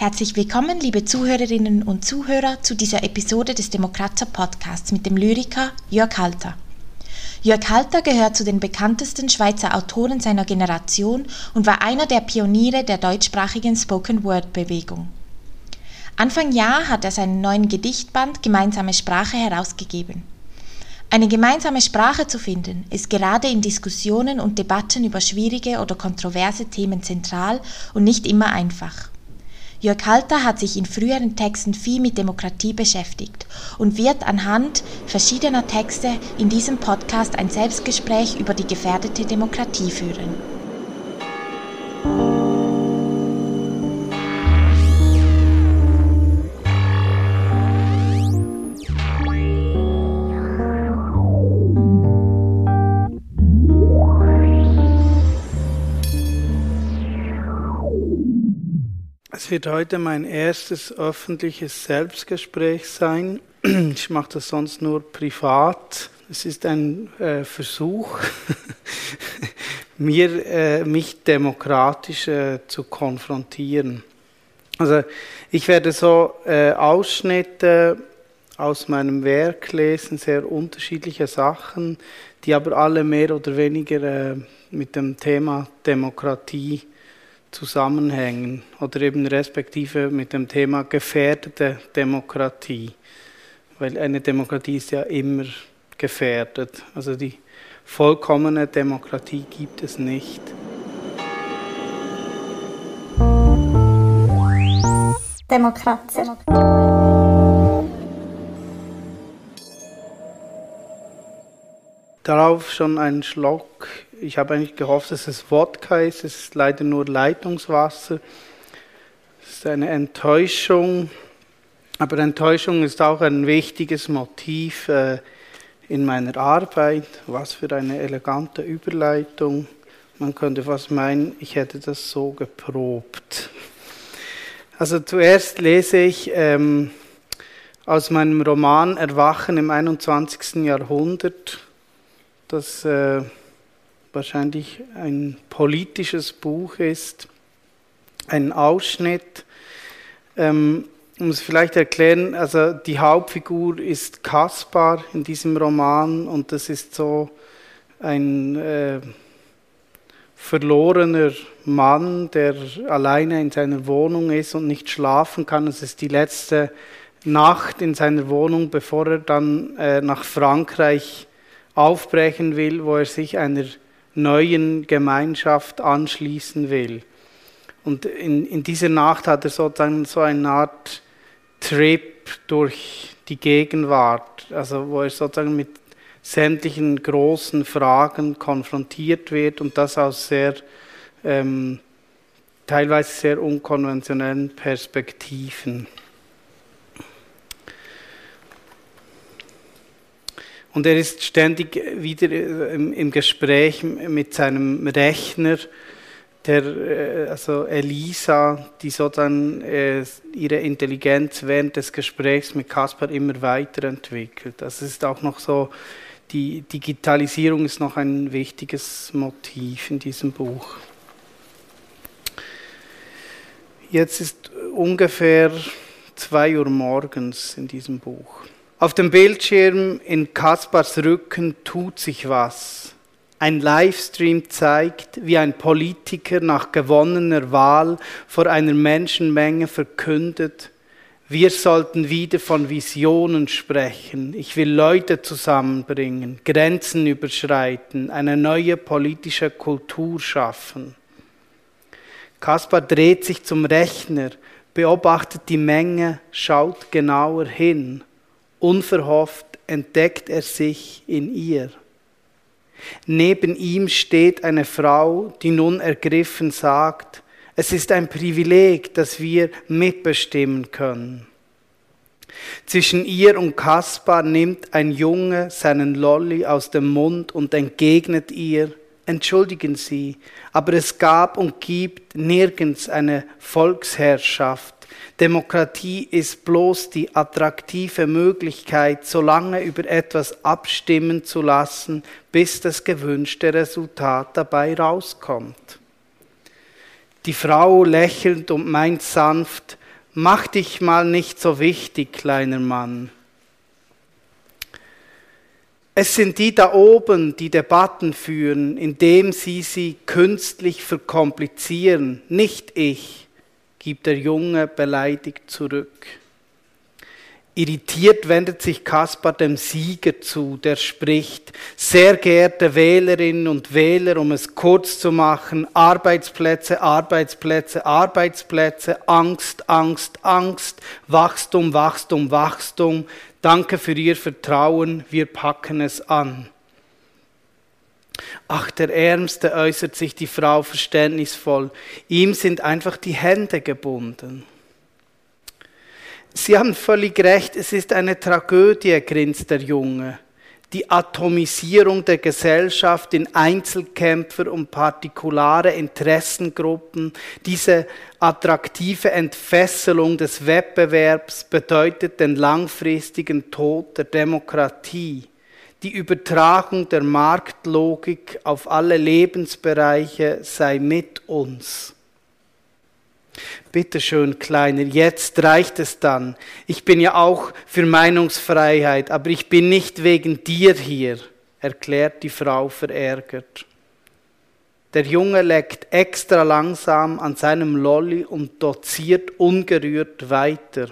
Herzlich willkommen, liebe Zuhörerinnen und Zuhörer, zu dieser Episode des Demokrater Podcasts mit dem Lyriker Jörg Halter. Jörg Halter gehört zu den bekanntesten Schweizer Autoren seiner Generation und war einer der Pioniere der deutschsprachigen Spoken-Word-Bewegung. Anfang Jahr hat er seinen neuen Gedichtband Gemeinsame Sprache herausgegeben. Eine gemeinsame Sprache zu finden, ist gerade in Diskussionen und Debatten über schwierige oder kontroverse Themen zentral und nicht immer einfach. Jörg Halter hat sich in früheren Texten viel mit Demokratie beschäftigt und wird anhand verschiedener Texte in diesem Podcast ein Selbstgespräch über die gefährdete Demokratie führen. Es wird heute mein erstes öffentliches Selbstgespräch sein. Ich mache das sonst nur privat. Es ist ein äh, Versuch, mir, äh, mich demokratisch äh, zu konfrontieren. Also ich werde so äh, Ausschnitte aus meinem Werk lesen, sehr unterschiedliche Sachen, die aber alle mehr oder weniger äh, mit dem Thema Demokratie zusammenhängen oder eben respektive mit dem Thema gefährdete Demokratie. Weil eine Demokratie ist ja immer gefährdet. Also die vollkommene Demokratie gibt es nicht. Demokratie. Darauf schon ein Schluck ich habe eigentlich gehofft, dass es Wodka ist. Es ist leider nur Leitungswasser. Es ist eine Enttäuschung. Aber Enttäuschung ist auch ein wichtiges Motiv äh, in meiner Arbeit. Was für eine elegante Überleitung. Man könnte fast meinen, ich hätte das so geprobt. Also zuerst lese ich ähm, aus meinem Roman Erwachen im 21. Jahrhundert. Das äh, wahrscheinlich ein politisches Buch ist, ein Ausschnitt. Ähm, ich muss vielleicht erklären, also die Hauptfigur ist Kaspar in diesem Roman und das ist so ein äh, verlorener Mann, der alleine in seiner Wohnung ist und nicht schlafen kann. Es ist die letzte Nacht in seiner Wohnung, bevor er dann äh, nach Frankreich aufbrechen will, wo er sich einer neuen Gemeinschaft anschließen will. Und in, in dieser Nacht hat er sozusagen so eine Art Trip durch die Gegenwart, also wo er sozusagen mit sämtlichen großen Fragen konfrontiert wird und das aus sehr ähm, teilweise sehr unkonventionellen Perspektiven. Und er ist ständig wieder äh, im, Gespräch mit seinem Rechner, der, äh, also Elisa, die sozusagen äh, ihre Intelligenz während des Gesprächs mit Kaspar immer weiterentwickelt. Das ist auch noch so, die Digitalisierung ist noch ein wichtiges Motiv in diesem Buch. Jetzt ist ungefähr zwei Uhr morgens in diesem Buch. Auf dem Bildschirm in Kaspars Rücken tut sich was. Ein Livestream zeigt, wie ein Politiker nach gewonnener Wahl vor einer Menschenmenge verkündet, wir sollten wieder von Visionen sprechen. Ich will Leute zusammenbringen, Grenzen überschreiten, eine neue politische Kultur schaffen. Kaspar dreht sich zum Rechner, beobachtet die Menge, schaut genauer hin Unverhofft entdeckt er sich in ihr. Neben ihm steht eine Frau, die nun ergriffen sagt, es ist ein Privileg, dass wir mitbestimmen können. Zwischen ihr und Kaspar nimmt ein Junge seinen Lolli aus dem Mund und entgegnet ihr, entschuldigen Sie, aber es gab und gibt nirgends eine Volksherrschaft, Demokratie ist bloß die attraktive Möglichkeit, so lange über etwas abstimmen zu lassen, bis das gewünschte Resultat dabei rauskommt. Die Frau lächelt und meint sanft, Mach dich mal nicht so wichtig, kleiner Mann. Es sind die da oben, die Debatten führen, indem sie sie künstlich verkomplizieren, nicht ich, gibt der Junge beleidigt zurück. Irritiert wendet sich Kaspar dem Sieger zu, der spricht, sehr geehrte Wählerinnen und Wähler, um es kurz zu machen, Arbeitsplätze, Arbeitsplätze, Arbeitsplätze, Angst, Angst, Angst, Wachstum, Wachstum, Wachstum, danke für Ihr Vertrauen, wir packen es an. Ach, der Ärmste äußert sich die Frau verständnisvoll, ihm sind einfach die Hände gebunden. Sie haben völlig recht, es ist eine Tragödie, grinst der Junge. Die Atomisierung der Gesellschaft in Einzelkämpfer und partikulare Interessengruppen, diese attraktive Entfesselung des Wettbewerbs bedeutet den langfristigen Tod der Demokratie. Die Übertragung der Marktlogik auf alle Lebensbereiche sei mit uns. Bitte schön, Kleiner, jetzt reicht es dann. Ich bin ja auch für Meinungsfreiheit, aber ich bin nicht wegen dir hier, erklärt die Frau verärgert. Der Junge leckt extra langsam an seinem Lolli und doziert ungerührt weiter.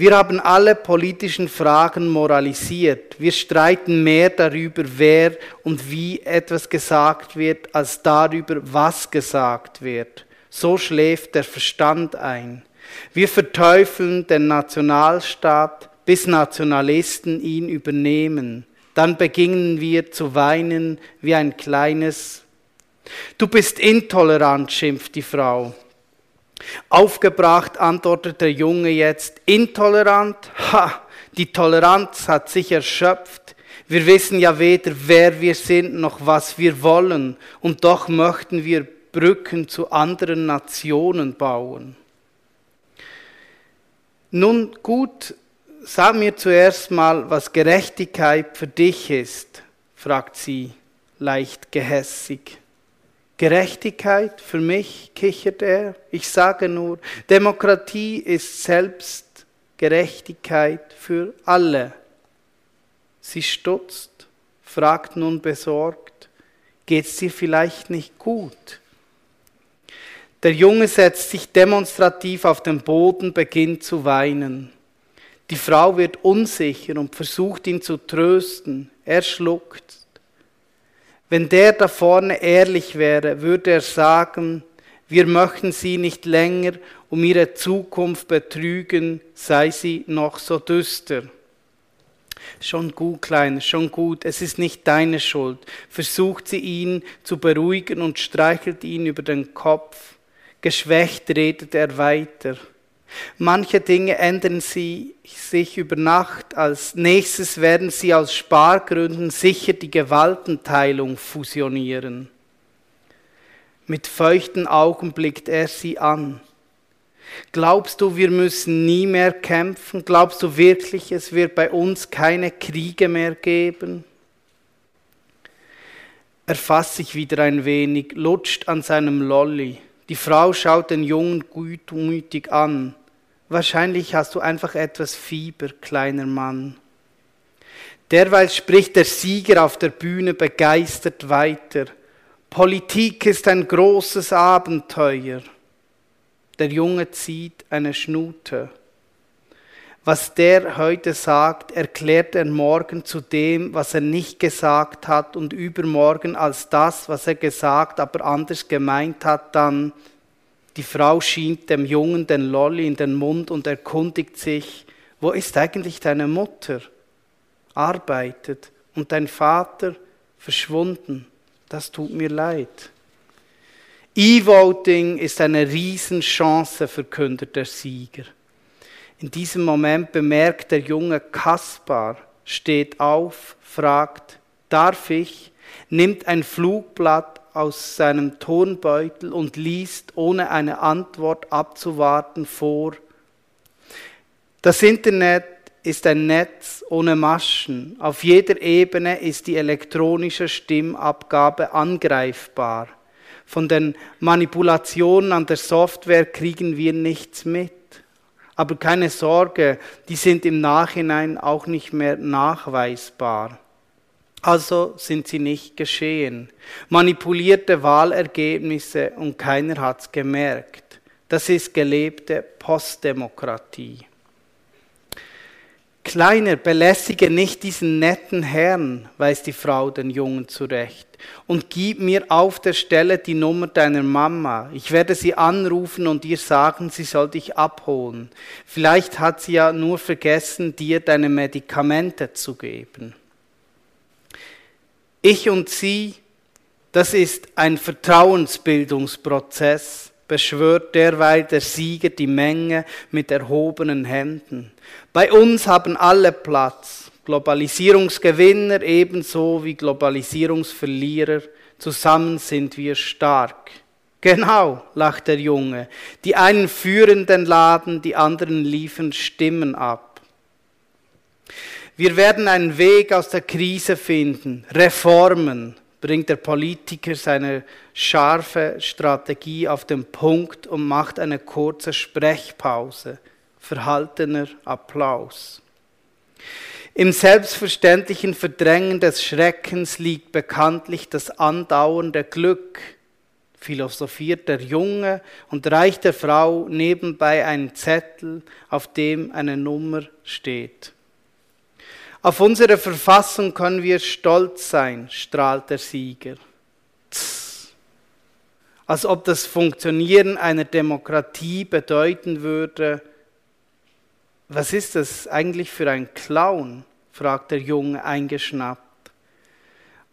Wir haben alle politischen Fragen moralisiert. Wir streiten mehr darüber, wer und wie etwas gesagt wird, als darüber, was gesagt wird. So schläft der Verstand ein. Wir verteufeln den Nationalstaat, bis Nationalisten ihn übernehmen. Dann beginnen wir zu weinen wie ein kleines. Du bist intolerant, schimpft die Frau. Aufgebracht antwortet der Junge jetzt, intolerant? Ha, die Toleranz hat sich erschöpft. Wir wissen ja weder, wer wir sind, noch was wir wollen, und doch möchten wir Brücken zu anderen Nationen bauen. Nun gut, sag mir zuerst mal, was Gerechtigkeit für dich ist, fragt sie leicht gehässig. Gerechtigkeit für mich, kichert er. Ich sage nur, Demokratie ist selbst Gerechtigkeit für alle. Sie stutzt, fragt nun besorgt, geht's dir vielleicht nicht gut? Der Junge setzt sich demonstrativ auf den Boden, beginnt zu weinen. Die Frau wird unsicher und versucht ihn zu trösten. Er schluckt. Wenn der da vorne ehrlich wäre, würde er sagen, wir möchten sie nicht länger um ihre Zukunft betrügen, sei sie noch so düster. Schon gut, Kleiner, schon gut, es ist nicht deine Schuld. Versucht sie ihn zu beruhigen und streichelt ihn über den Kopf. Geschwächt redet er weiter. Manche Dinge ändern sie sich über Nacht. Als nächstes werden sie aus Spargründen sicher die Gewaltenteilung fusionieren. Mit feuchten Augen blickt er sie an. Glaubst du, wir müssen nie mehr kämpfen? Glaubst du wirklich, es wird bei uns keine Kriege mehr geben? Er fasst sich wieder ein wenig, lutscht an seinem Lolli. Die Frau schaut den Jungen gutmütig an. Wahrscheinlich hast du einfach etwas Fieber, kleiner Mann. Derweil spricht der Sieger auf der Bühne begeistert weiter. Politik ist ein großes Abenteuer. Der Junge zieht eine Schnute. Was der heute sagt, erklärt er morgen zu dem, was er nicht gesagt hat und übermorgen als das, was er gesagt, aber anders gemeint hat, dann die Frau schiebt dem Jungen den Lolli in den Mund und erkundigt sich, wo ist eigentlich deine Mutter? Arbeitet und dein Vater verschwunden. Das tut mir leid. E-Voting ist eine Riesenchance, verkündet der Sieger. In diesem Moment bemerkt der junge Kaspar, steht auf, fragt, darf ich, nimmt ein Flugblatt aus seinem Turnbeutel und liest, ohne eine Antwort abzuwarten, vor. Das Internet ist ein Netz ohne Maschen. Auf jeder Ebene ist die elektronische Stimmabgabe angreifbar. Von den Manipulationen an der Software kriegen wir nichts mit. Aber keine Sorge, die sind im Nachhinein auch nicht mehr nachweisbar. Also sind sie nicht geschehen. Manipulierte Wahlergebnisse und keiner hat's gemerkt. Das ist gelebte Postdemokratie. Kleiner, belästige nicht diesen netten Herrn, weist die Frau den Jungen zurecht, und gib mir auf der Stelle die Nummer deiner Mama. Ich werde sie anrufen und ihr sagen, sie soll dich abholen. Vielleicht hat sie ja nur vergessen, dir deine Medikamente zu geben. Ich und sie, das ist ein Vertrauensbildungsprozess, beschwört derweil der Sieger die Menge mit erhobenen Händen. Bei uns haben alle Platz, Globalisierungsgewinner ebenso wie Globalisierungsverlierer, zusammen sind wir stark. Genau, lacht der Junge. Die einen führen den Laden, die anderen liefern Stimmen ab. Wir werden einen Weg aus der Krise finden. Reformen bringt der Politiker seine scharfe Strategie auf den Punkt und macht eine kurze Sprechpause. Verhaltener Applaus. Im selbstverständlichen Verdrängen des Schreckens liegt bekanntlich das andauernde Glück, philosophiert der Junge und reicht der Frau nebenbei einen Zettel, auf dem eine Nummer steht. Auf unsere Verfassung können wir stolz sein, strahlt der Sieger. Tss. Als ob das Funktionieren einer Demokratie bedeuten würde, was ist das eigentlich für ein Clown? fragt der Junge eingeschnappt.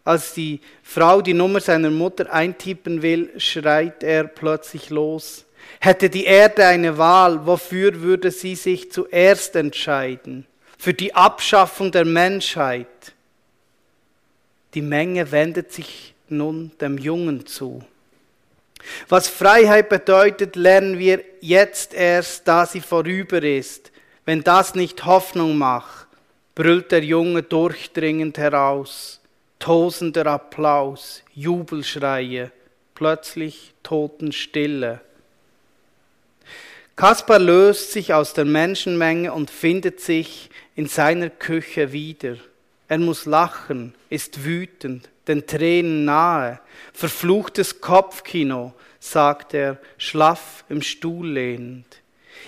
Als die Frau die Nummer seiner Mutter eintippen will, schreit er plötzlich los. Hätte die Erde eine Wahl, wofür würde sie sich zuerst entscheiden? Für die Abschaffung der Menschheit. Die Menge wendet sich nun dem Jungen zu. Was Freiheit bedeutet, lernen wir jetzt erst, da sie vorüber ist. Wenn das nicht Hoffnung macht, brüllt der Junge durchdringend heraus. Tosender Applaus, Jubelschreie, plötzlich Totenstille. Kaspar löst sich aus der Menschenmenge und findet sich in seiner Küche wieder. Er muss lachen, ist wütend, den Tränen nahe. Verfluchtes Kopfkino, sagt er, schlaff im Stuhl lehnend.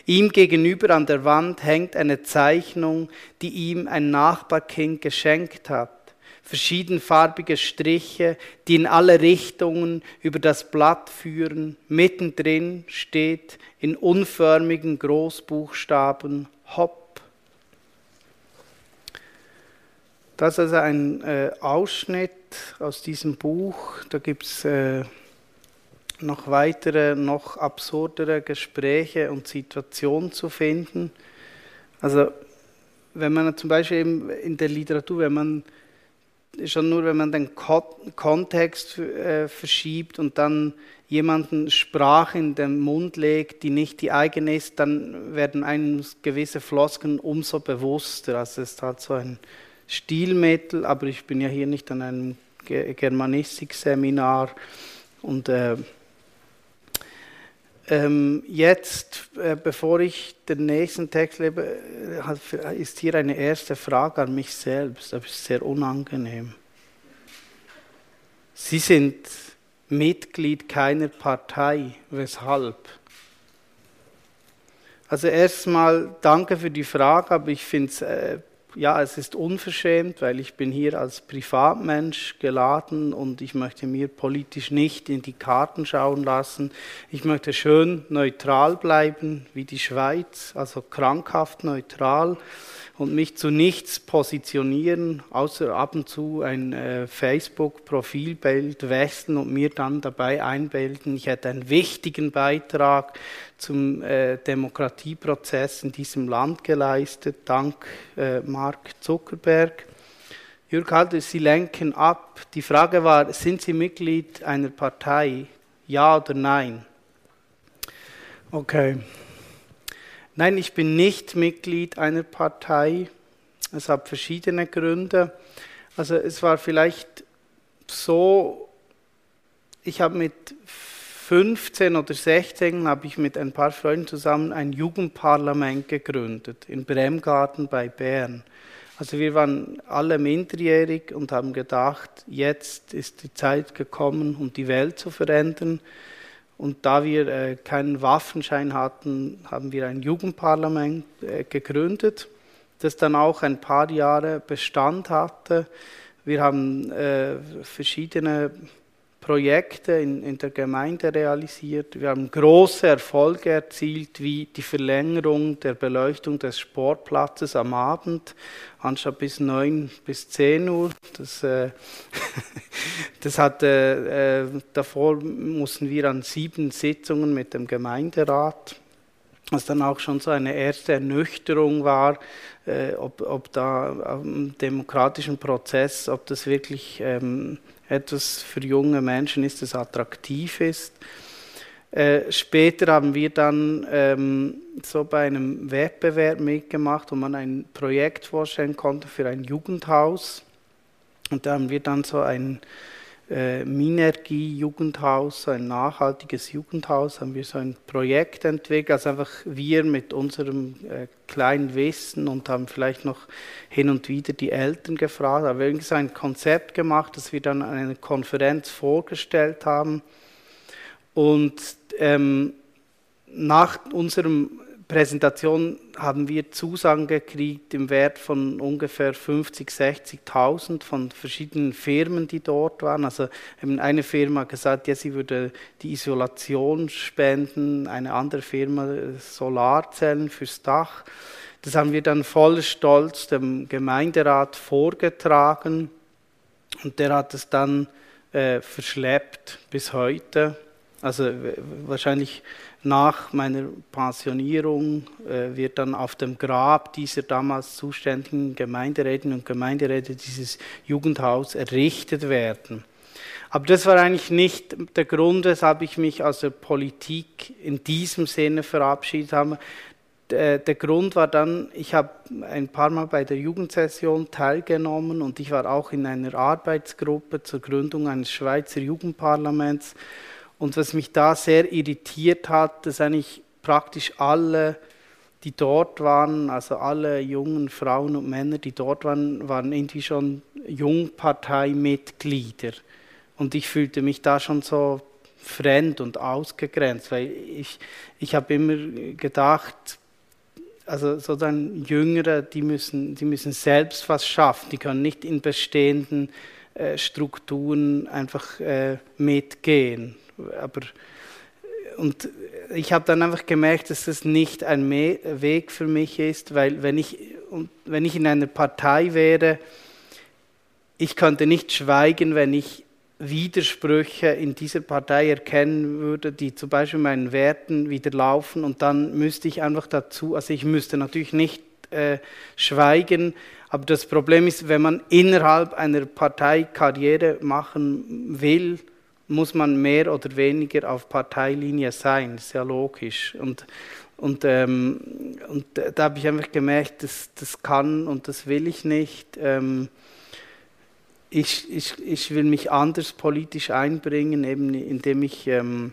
Ihm gegenüber an der Wand hängt eine Zeichnung, die ihm ein Nachbarkind geschenkt hat. Verschiedenfarbige Striche, die in alle Richtungen über das Blatt führen. Mittendrin steht in unförmigen Großbuchstaben Hopp Das ist also ein äh, Ausschnitt aus diesem Buch. Da gibt es äh, noch weitere, noch absurdere Gespräche und Situationen zu finden. Also wenn man zum Beispiel in der Literatur, wenn man schon nur, wenn man den Kontext äh, verschiebt und dann jemanden Sprache in den Mund legt, die nicht die eigene ist, dann werden einem gewisse Flosken umso bewusster. Also es ist halt so ein Stilmittel, aber ich bin ja hier nicht an einem Germanistik-Seminar und äh, ähm, jetzt, äh, bevor ich den nächsten Text lebe, äh, ist hier eine erste Frage an mich selbst. Das ist sehr unangenehm. Sie sind Mitglied keiner Partei. Weshalb? Also erstmal danke für die Frage, aber ich finde es äh, ja, es ist unverschämt, weil ich bin hier als Privatmensch geladen und ich möchte mir politisch nicht in die Karten schauen lassen. Ich möchte schön neutral bleiben, wie die Schweiz, also krankhaft neutral und mich zu nichts positionieren, außer ab und zu ein äh, Facebook-Profilbild wechseln und mir dann dabei einbilden, ich hätte einen wichtigen Beitrag zum äh, Demokratieprozess in diesem Land geleistet, dank äh, Mark Zuckerberg. Jürg Halter, Sie lenken ab. Die Frage war, sind Sie Mitglied einer Partei? Ja oder nein? Okay. Nein, ich bin nicht Mitglied einer Partei. Es hat verschiedene Gründe. Also es war vielleicht so ich habe mit 15 oder 16 habe ich mit ein paar Freunden zusammen ein Jugendparlament gegründet in Bremgarten bei Bern. Also wir waren alle minderjährig und haben gedacht, jetzt ist die Zeit gekommen, um die Welt zu verändern. Und da wir äh, keinen Waffenschein hatten, haben wir ein Jugendparlament äh, gegründet, das dann auch ein paar Jahre Bestand hatte. Wir haben äh, verschiedene Projekte in, in, der Gemeinde realisiert. Wir haben große Erfolge erzielt, wie die Verlängerung der Beleuchtung des Sportplatzes am Abend, anstatt bis 9 bis 10 Uhr. Das, äh, das hatte, äh, davor mussten wir an sieben Sitzungen mit dem Gemeinderat was dann auch schon so eine erste Ernüchterung war, äh, ob, ob da im demokratischen Prozess, ob das wirklich ähm, etwas für junge Menschen ist, das attraktiv ist. Äh, später haben wir dann ähm, so bei einem Wettbewerb mitgemacht, wo man ein Projekt vorstellen konnte für ein Jugendhaus. Und da haben wir dann so ein äh, Minergie-Jugendhaus, ein nachhaltiges Jugendhaus, haben wir so ein Projekt entwickelt, also einfach wir mit unserem äh, kleinen Wissen und haben vielleicht noch hin und wieder die Eltern gefragt, aber irgendwie so ein Konzept gemacht, das wir dann an einer Konferenz vorgestellt haben. Und ähm, nach unserem Präsentation haben wir Zusagen gekriegt im Wert von ungefähr 50, 60.000 von verschiedenen Firmen, die dort waren. Also eine Firma hat gesagt, ja, sie würde die Isolation spenden, eine andere Firma Solarzellen fürs Dach. Das haben wir dann voll Stolz dem Gemeinderat vorgetragen und der hat es dann äh, verschleppt bis heute. Also wahrscheinlich nach meiner Pensionierung äh, wird dann auf dem Grab dieser damals zuständigen Gemeinderätinnen und Gemeinderäte dieses Jugendhaus errichtet werden. Aber das war eigentlich nicht der Grund, weshalb ich mich aus der Politik in diesem Sinne verabschiedet habe. Der, der Grund war dann, ich habe ein paar Mal bei der Jugendsession teilgenommen und ich war auch in einer Arbeitsgruppe zur Gründung eines Schweizer Jugendparlaments. Und was mich da sehr irritiert hat, dass eigentlich praktisch alle, die dort waren, also alle jungen Frauen und Männer, die dort waren, waren irgendwie schon Jungparteimitglieder. Und ich fühlte mich da schon so fremd und ausgegrenzt, weil ich, ich habe immer gedacht, also sozusagen Jüngere, die müssen, die müssen selbst was schaffen, die können nicht in bestehenden äh, Strukturen einfach äh, mitgehen aber und ich habe dann einfach gemerkt, dass das nicht ein Weg für mich ist, weil wenn ich, wenn ich in einer Partei wäre, ich könnte nicht schweigen, wenn ich Widersprüche in dieser Partei erkennen würde, die zum Beispiel meinen Werten widerlaufen. Und dann müsste ich einfach dazu, also ich müsste natürlich nicht äh, schweigen, aber das Problem ist, wenn man innerhalb einer Partei Karriere machen will, muss man mehr oder weniger auf Parteilinie sein, das ist ja logisch. Und, und, ähm, und da habe ich einfach gemerkt, das, das kann und das will ich nicht. Ähm, ich, ich, ich will mich anders politisch einbringen, eben indem ich ähm,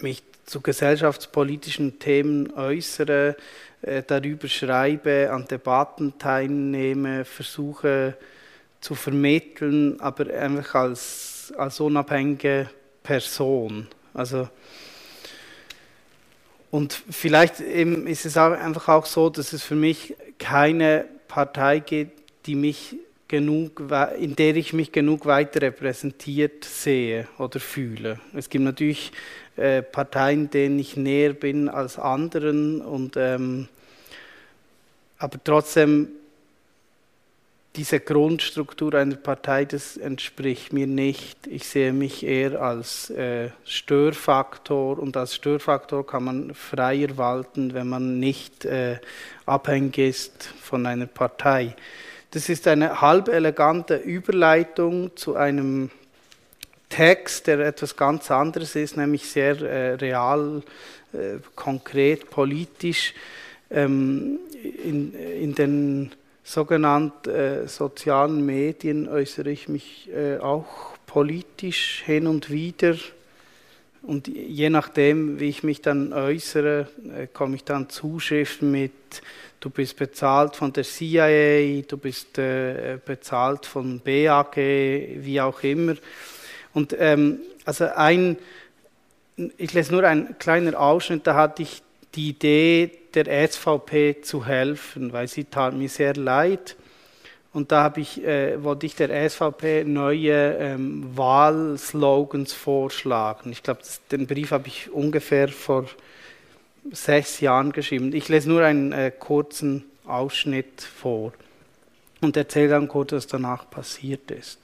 mich zu gesellschaftspolitischen Themen äußere, äh, darüber schreibe, an Debatten teilnehme, versuche zu vermitteln, aber einfach als als unabhängige Person. Also, und vielleicht ist es auch einfach auch so, dass es für mich keine Partei gibt, die mich genug, in der ich mich genug weiter repräsentiert sehe oder fühle. Es gibt natürlich äh, Parteien, denen ich näher bin als anderen, und, ähm, aber trotzdem diese Grundstruktur einer Partei, das entspricht mir nicht. Ich sehe mich eher als äh, Störfaktor und als Störfaktor kann man freier walten, wenn man nicht äh, abhängig ist von einer Partei. Das ist eine halb elegante Überleitung zu einem Text, der etwas ganz anderes ist, nämlich sehr äh, real, äh, konkret, politisch. Ähm, in, in den sogenannten äh, sozialen Medien äußere ich mich äh, auch politisch hin und wieder. Und je nachdem, wie ich mich dann äußere, äh, komme ich dann Zuschriften mit, du bist bezahlt von der CIA, du bist äh, bezahlt von BAG, wie auch immer. Und ähm, also ein, ich lese nur einen kleinen Ausschnitt, da hatte ich die Idee, der SVP zu helfen, weil sie tat mir sehr leid. Und da ich, äh, wollte ich der SVP neue ähm, Wahlslogans vorschlagen. Ich glaube, den Brief habe ich ungefähr vor sechs Jahren geschrieben. Ich lese nur einen äh, kurzen Ausschnitt vor und erzähle dann kurz, was danach passiert ist.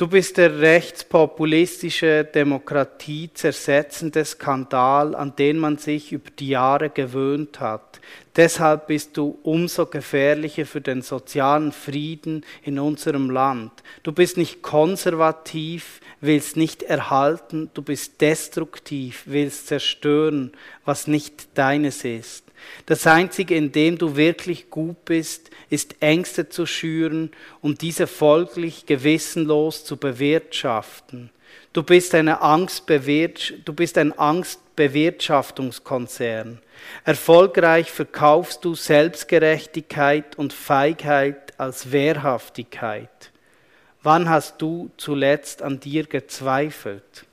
Du bist der rechtspopulistische, Demokratie zersetzende Skandal, an den man sich über die Jahre gewöhnt hat. Deshalb bist du umso gefährlicher für den sozialen Frieden in unserem Land. Du bist nicht konservativ, willst nicht erhalten, du bist destruktiv, willst zerstören, was nicht deines ist. Das Einzige, in dem du wirklich gut bist, ist Ängste zu schüren und diese folglich gewissenlos zu bewirtschaften. Du bist, eine du bist ein Angstbewirtschaftungskonzern. Erfolgreich verkaufst du Selbstgerechtigkeit und Feigheit als Wehrhaftigkeit. Wann hast du zuletzt an dir gezweifelt?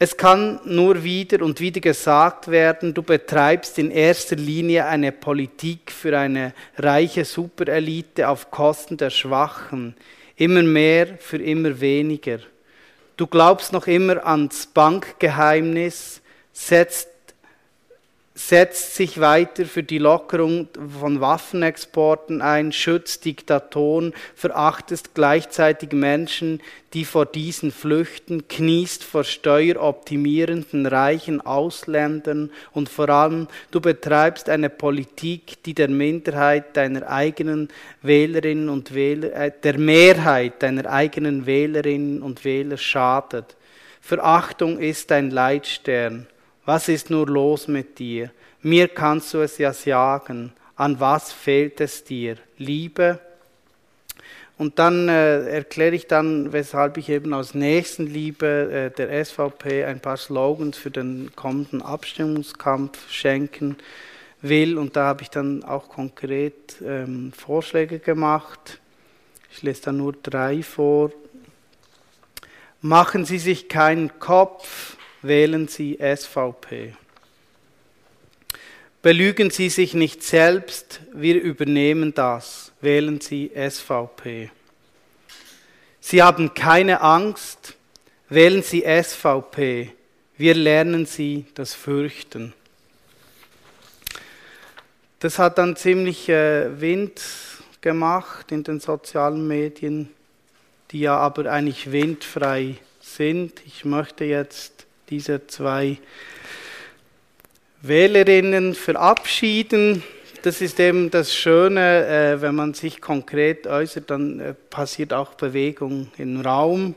Es kann nur wieder und wieder gesagt werden, du betreibst in erster Linie eine Politik für eine reiche Superelite auf Kosten der Schwachen, immer mehr für immer weniger. Du glaubst noch immer ans Bankgeheimnis, setzt setzt sich weiter für die Lockerung von Waffenexporten ein, schützt Diktatoren, verachtest gleichzeitig Menschen, die vor diesen flüchten, kniest vor steueroptimierenden reichen Ausländern und vor allem du betreibst eine Politik, die der Minderheit deiner eigenen Wählerinnen und Wähler, äh, der Mehrheit deiner eigenen Wählerinnen und Wähler schadet. Verachtung ist dein Leitstern. Was ist nur los mit dir? Mir kannst du es ja sagen. An was fehlt es dir? Liebe? Und dann äh, erkläre ich dann, weshalb ich eben aus Nächstenliebe äh, der SVP ein paar Slogans für den kommenden Abstimmungskampf schenken will. Und da habe ich dann auch konkret ähm, Vorschläge gemacht. Ich lese da nur drei vor. Machen Sie sich keinen Kopf, wählen Sie SVP. Belügen Sie sich nicht selbst, wir übernehmen das, wählen Sie SVP. Sie haben keine Angst, wählen Sie SVP, wir lernen Sie das Fürchten. Das hat dann ziemlich äh, Wind gemacht in den sozialen Medien, die ja aber eigentlich windfrei sind. Ich möchte jetzt diese zwei Wählerinnen verabschieden. Das ist eben das Schöne, äh, wenn man sich konkret äußert, dann äh, passiert auch Bewegung im Raum.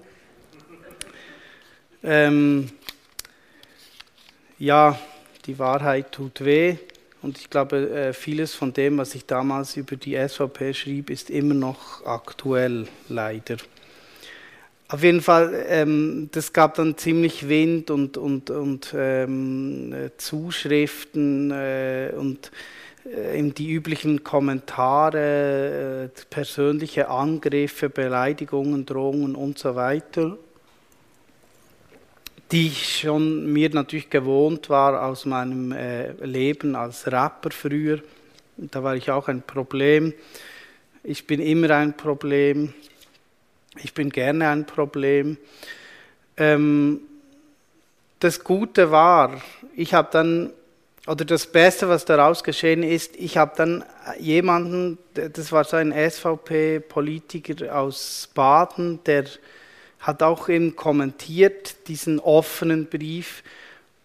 Ähm, ja, die Wahrheit tut weh. Und ich glaube, äh, vieles von dem, was ich damals über die SVP schrieb, ist immer noch aktuell, leider. Auf jeden Fall, ähm, das gab dann ziemlich Wind und, und, und ähm, Zuschriften äh, und äh, die üblichen Kommentare, äh, persönliche Angriffe, Beleidigungen, Drohungen und so weiter, die ich schon mir natürlich gewohnt war aus meinem äh, Leben als Rapper früher. Da war ich auch ein Problem. Ich bin immer ein Problem. Ich bin gerne ein Problem. Ähm, das Gute war, ich habe dann, oder das Beste, was daraus geschehen ist, ich habe dann jemanden, das war so ein SVP-Politiker aus Baden, der hat auch eben kommentiert diesen offenen Brief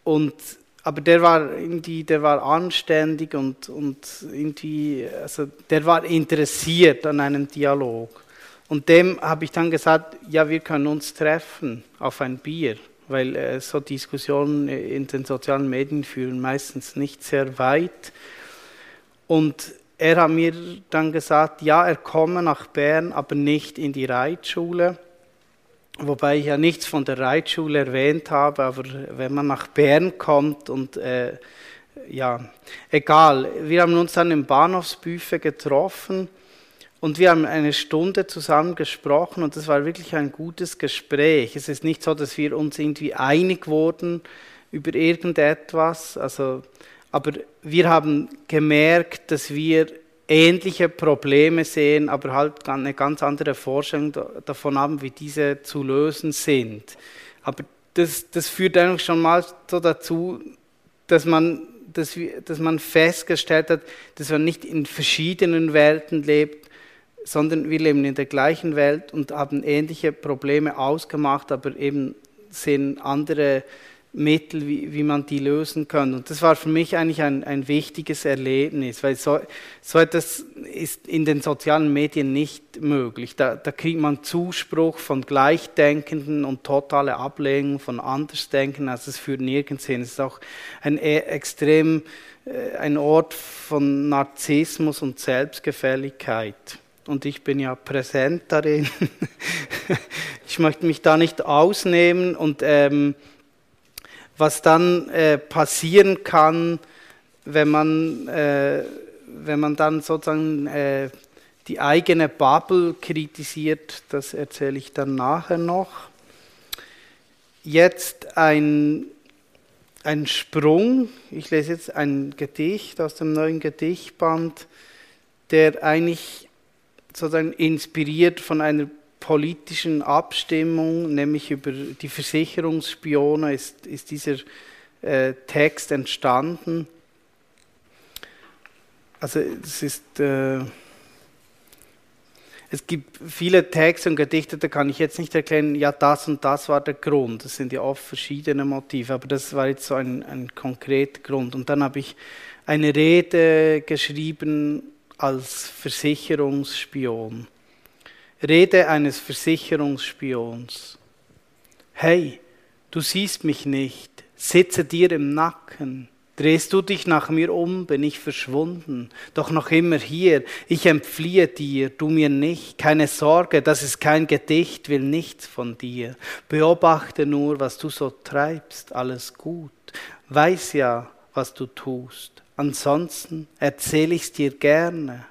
und aber der war irgendwie, der war anständig und, und irgendwie, also der war interessiert an einem Dialog. Und dem habe ich dann gesagt, ja, wir können uns treffen auf ein Bier, weil äh, so Diskussionen in den sozialen Medien führen meistens nicht sehr weit. Und er hat mir dann gesagt, ja, er komme nach Bern, aber nicht in die Reitschule. wobei ich ja nichts von der Reitschule erwähnt habe, aber wenn man nach Bern kommt und äh, ja, egal, wir haben uns dann im Bahnhofsbüffe getroffen und wir haben eine Stunde zusammen gesprochen und das war wirklich ein gutes Gespräch. Es ist nicht so, dass wir uns irgendwie einig wurden über irgendetwas, also, aber wir haben gemerkt, dass wir ähnliche Probleme sehen, aber halt eine ganz andere Vorstellung davon haben, wie diese zu lösen sind. Aber das, das führt eigentlich schon mal so dazu, dass man, dass, wir, dass man festgestellt hat, dass man nicht in verschiedenen Welten lebt, sondern wir leben in der gleichen Welt und haben ähnliche Probleme ausgemacht, aber eben sehen andere Mittel, wie, wie man die lösen kann. Und das war für mich eigentlich ein, ein wichtiges Erlebnis, weil so, so etwas ist in den sozialen Medien nicht möglich. Da, da kriegt man Zuspruch von Gleichdenkenden und totale Ablehnung von Andersdenken. Also es führt nirgends hin. Es ist auch ein e, extrem äh, ein Ort von Narzissmus und Selbstgefälligkeit. Und ich bin ja präsent darin. ich möchte mich da nicht ausnehmen und ähm, was dann äh, passieren kann, wenn man, äh, wenn man dann sozusagen äh, die eigene Bubble kritisiert, das erzähle ich dann nachher noch. Jetzt ein, ein Sprung, ich lese jetzt ein Gedicht aus dem neuen Gedichtband, der eigentlich sozusagen inspiriert von einer politischen Abstimmung, nämlich über die Versicherungsspione, ist, ist dieser äh, Text entstanden. Also es ist, äh, es gibt viele Texte und Gedichte, da kann ich jetzt nicht erklären, ja das und das war der Grund. Das sind ja oft verschiedene Motive, aber das war jetzt so ein, ein konkreter Grund. Und dann habe ich eine Rede geschrieben als Versicherungsspion. Rede eines Versicherungsspions. Hey, du siehst mich nicht, sitze dir im Nacken. Drehst du dich nach mir um, bin ich verschwunden, doch noch immer hier. Ich entfliehe dir, du mir nicht. Keine Sorge, das ist kein Gedicht, will nichts von dir. Beobachte nur, was du so treibst, alles gut. Weiß ja, was du tust. Ansonsten erzähl ich's dir gerne.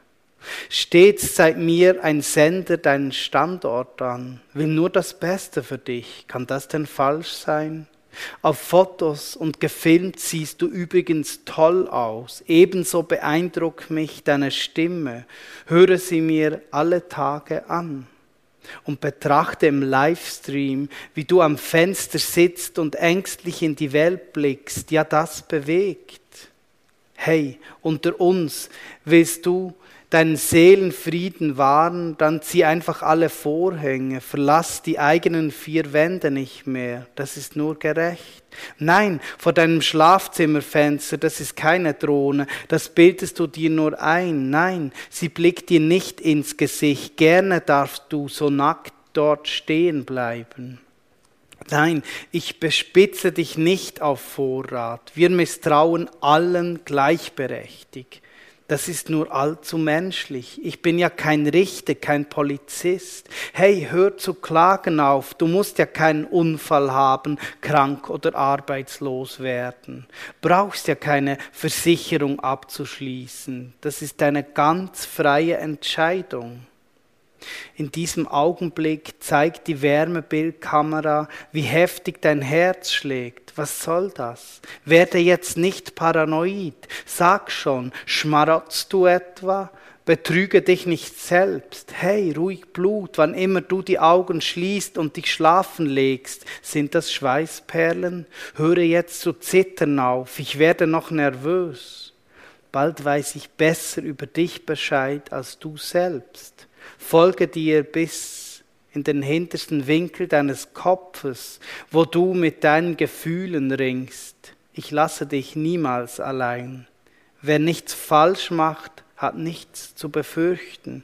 Stets zeigt mir ein Sender deinen Standort an, will nur das Beste für dich. Kann das denn falsch sein? Auf Fotos und gefilmt siehst du übrigens toll aus. Ebenso beeindruckt mich deine Stimme. Höre sie mir alle Tage an und betrachte im Livestream, wie du am Fenster sitzt und ängstlich in die Welt blickst. Ja, das bewegt. Hey, unter uns willst du deinen Seelenfrieden wahren, dann zieh einfach alle Vorhänge, verlass die eigenen vier Wände nicht mehr, das ist nur gerecht. Nein, vor deinem Schlafzimmerfenster, das ist keine Drohne, das bildest du dir nur ein. Nein, sie blickt dir nicht ins Gesicht, gerne darfst du so nackt dort stehen bleiben. Nein, ich bespitze dich nicht auf Vorrat. Wir misstrauen allen gleichberechtigt. Das ist nur allzu menschlich. Ich bin ja kein Richter, kein Polizist. Hey, hör zu klagen auf. Du musst ja keinen Unfall haben, krank oder arbeitslos werden. Brauchst ja keine Versicherung abzuschließen. Das ist eine ganz freie Entscheidung. In diesem Augenblick zeigt die Wärmebildkamera, wie heftig dein Herz schlägt. Was soll das? Werde jetzt nicht paranoid. Sag schon, schmarotzt du etwa? Betrüge dich nicht selbst. Hey, ruhig Blut, wann immer du die Augen schließt und dich schlafen legst, sind das Schweißperlen? Höre jetzt zu zittern auf, ich werde noch nervös. Bald weiß ich besser über dich Bescheid als du selbst folge dir bis in den hintersten Winkel deines Kopfes, wo du mit deinen Gefühlen ringst. Ich lasse dich niemals allein. Wer nichts falsch macht, hat nichts zu befürchten.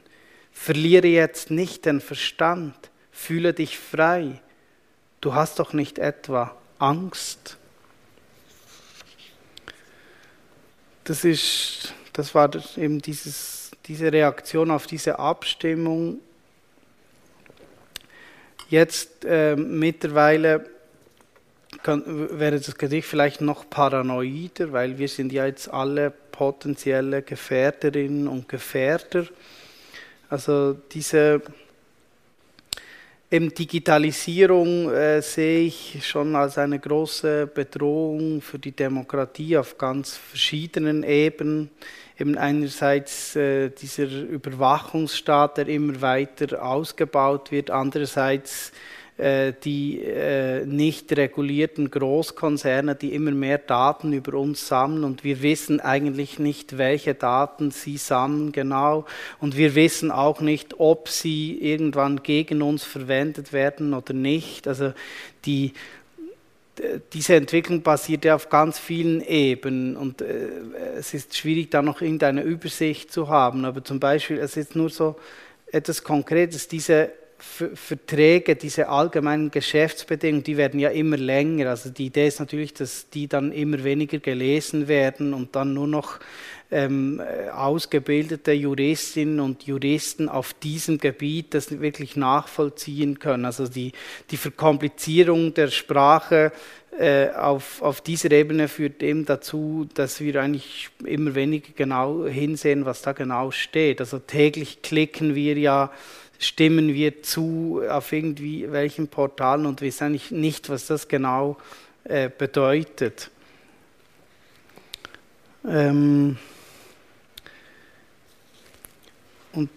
Verliere jetzt nicht den Verstand, fühle dich frei. Du hast doch nicht etwa Angst. Das ist, das war eben dieses diese Reaktion auf diese Abstimmung. Jetzt äh, mittlerweile kann, wäre das Gedicht vielleicht noch paranoider, weil wir sind ja jetzt alle potenzielle Gefährderinnen und Gefährder. Also diese Eben Digitalisierung äh, sehe ich schon als eine große Bedrohung für die Demokratie auf ganz verschiedenen Ebenen. Eben einerseits äh, dieser Überwachungsstaat, der immer weiter ausgebaut wird, andererseits äh, die äh, nicht regulierten Großkonzerne, die immer mehr Daten über uns sammeln und wir wissen eigentlich nicht, welche Daten sie sammeln genau und wir wissen auch nicht, ob sie irgendwann gegen uns verwendet werden oder nicht. Also die diese Entwicklung basiert ja auf ganz vielen Ebenen und äh, es ist schwierig, da noch irgendeine Übersicht zu haben. Aber zum Beispiel, es ist nur so etwas Konkretes, diese Verträge, diese allgemeinen Geschäftsbedingungen, die werden ja immer länger. Also die Idee ist natürlich, dass die dann immer weniger gelesen werden und dann nur noch ähm, ausgebildete Juristinnen und Juristen auf diesem Gebiet das wirklich nachvollziehen können. Also die, die Verkomplizierung der Sprache äh, auf, auf dieser Ebene führt eben dazu, dass wir eigentlich immer weniger genau hinsehen, was da genau steht. Also täglich klicken wir ja stimmen wir zu auf irgendwie welchen Portalen und wissen eigentlich nicht, was das genau äh, bedeutet. Ähm und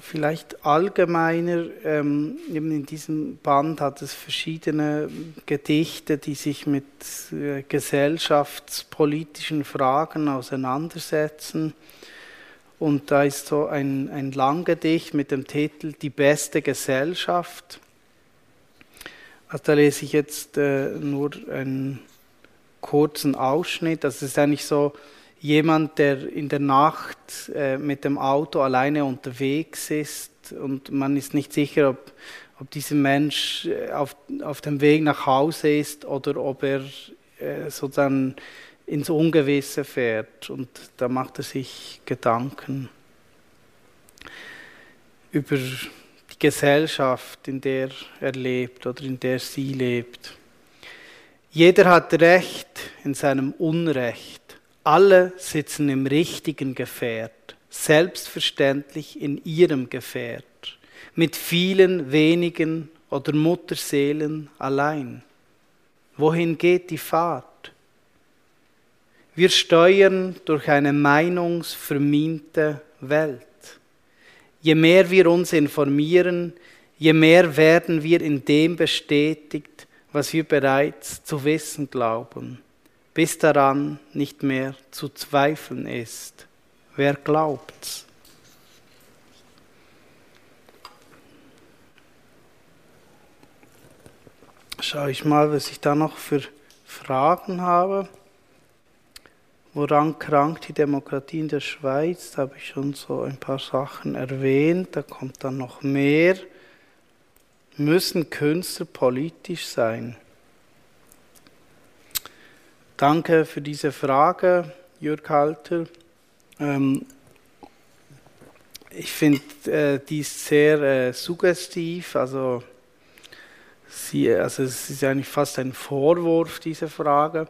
vielleicht allgemeiner, ähm, eben in diesem Band hat es verschiedene Gedichte, die sich mit äh, gesellschaftspolitischen Fragen auseinandersetzen. Und da ist so ein, ein Langgedicht mit dem Titel Die beste Gesellschaft. Also da lese ich jetzt äh, nur einen kurzen Ausschnitt. Das ist eigentlich so jemand, der in der Nacht äh, mit dem Auto alleine unterwegs ist und man ist nicht sicher, ob, ob dieser Mensch äh, auf, auf dem Weg nach Hause ist oder ob er äh, sozusagen ins Ungewisse fährt und da macht er sich Gedanken über die Gesellschaft, in der er lebt oder in der sie lebt. Jeder hat Recht in seinem Unrecht. Alle sitzen im richtigen Gefährt, selbstverständlich in ihrem Gefährt, mit vielen wenigen oder Mutterseelen allein. Wohin geht die Fahrt? Wir steuern durch eine meinungsvermiente Welt. Je mehr wir uns informieren, je mehr werden wir in dem bestätigt, was wir bereits zu wissen glauben, bis daran nicht mehr zu zweifeln ist. Wer glaubt's? Schau ich mal, was ich da noch für Fragen habe. Woran krankt die Demokratie in der Schweiz? Da habe ich schon so ein paar Sachen erwähnt. Da kommt dann noch mehr. Müssen Künstler politisch sein? Danke für diese Frage, Jörg Halter. Ähm, ich finde äh, die sehr äh, suggestiv. Also, sie, also es ist eigentlich fast ein Vorwurf, diese Frage.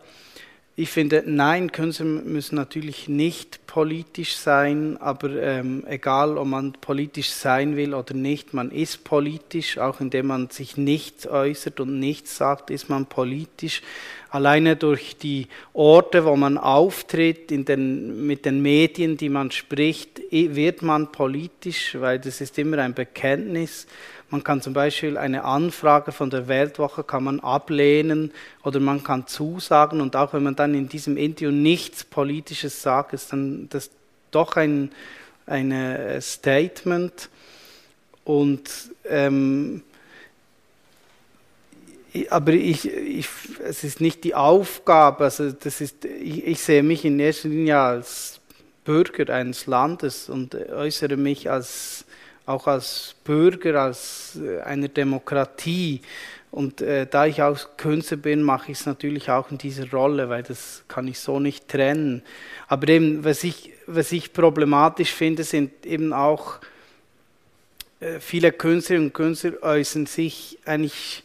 Ich finde, nein, Künstler müssen natürlich nicht politisch sein, aber ähm, egal, ob man politisch sein will oder nicht, man ist politisch, auch indem man sich nichts äußert und nichts sagt, ist man politisch. Alleine durch die Orte, wo man auftritt, den, mit den Medien, die man spricht, wird man politisch, weil das ist immer ein Bekenntnis. Man kann zum Beispiel eine Anfrage von der Weltwoche kann man ablehnen oder man kann zusagen und auch wenn man dann in diesem Interview nichts Politisches sagt, ist dann das doch ein eine Statement. Und ähm, aber ich, ich, es ist nicht die Aufgabe, also das ist, ich, ich sehe mich in erster Linie als Bürger eines Landes und äußere mich als auch als Bürger, als äh, einer Demokratie. Und äh, da ich auch Künstler bin, mache ich es natürlich auch in dieser Rolle, weil das kann ich so nicht trennen. Aber eben, was ich, was ich problematisch finde, sind eben auch äh, viele Künstlerinnen und Künstler äußern sich eigentlich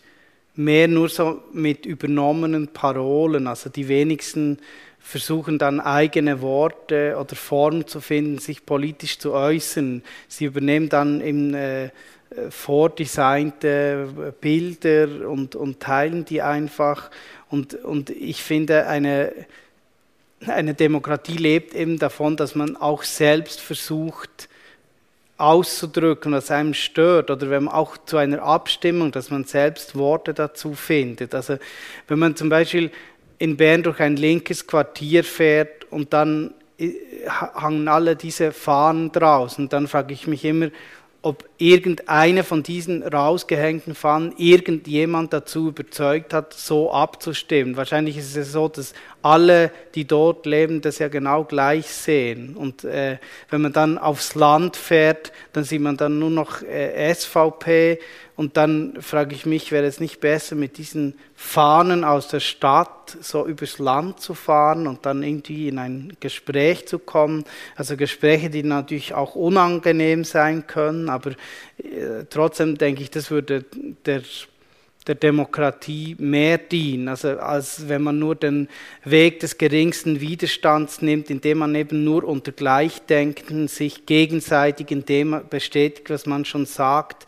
mehr nur so mit übernommenen Parolen. Also die wenigsten versuchen dann eigene Worte oder Formen zu finden, sich politisch zu äußern. Sie übernehmen dann im äh, vordesignte Bilder und, und teilen die einfach. Und, und ich finde, eine, eine Demokratie lebt eben davon, dass man auch selbst versucht, auszudrücken, was einem stört, oder wenn man auch zu einer Abstimmung, dass man selbst Worte dazu findet. Also wenn man zum Beispiel in Bern durch ein linkes Quartier fährt und dann äh, hangen alle diese Fahnen draußen, dann frage ich mich immer, ob irgendeine von diesen rausgehängten Fahnen irgendjemand dazu überzeugt hat, so abzustimmen. Wahrscheinlich ist es so, dass alle, die dort leben, das ja genau gleich sehen. Und äh, wenn man dann aufs Land fährt, dann sieht man dann nur noch äh, SVP und dann frage ich mich, wäre es nicht besser, mit diesen Fahnen aus der Stadt so übers Land zu fahren und dann irgendwie in ein Gespräch zu kommen? Also Gespräche, die natürlich auch unangenehm sein können, aber äh, trotzdem denke ich, das würde der der Demokratie mehr dienen, also als wenn man nur den Weg des geringsten Widerstands nimmt, indem man eben nur unter Gleichdenken sich gegenseitig in dem bestätigt, was man schon sagt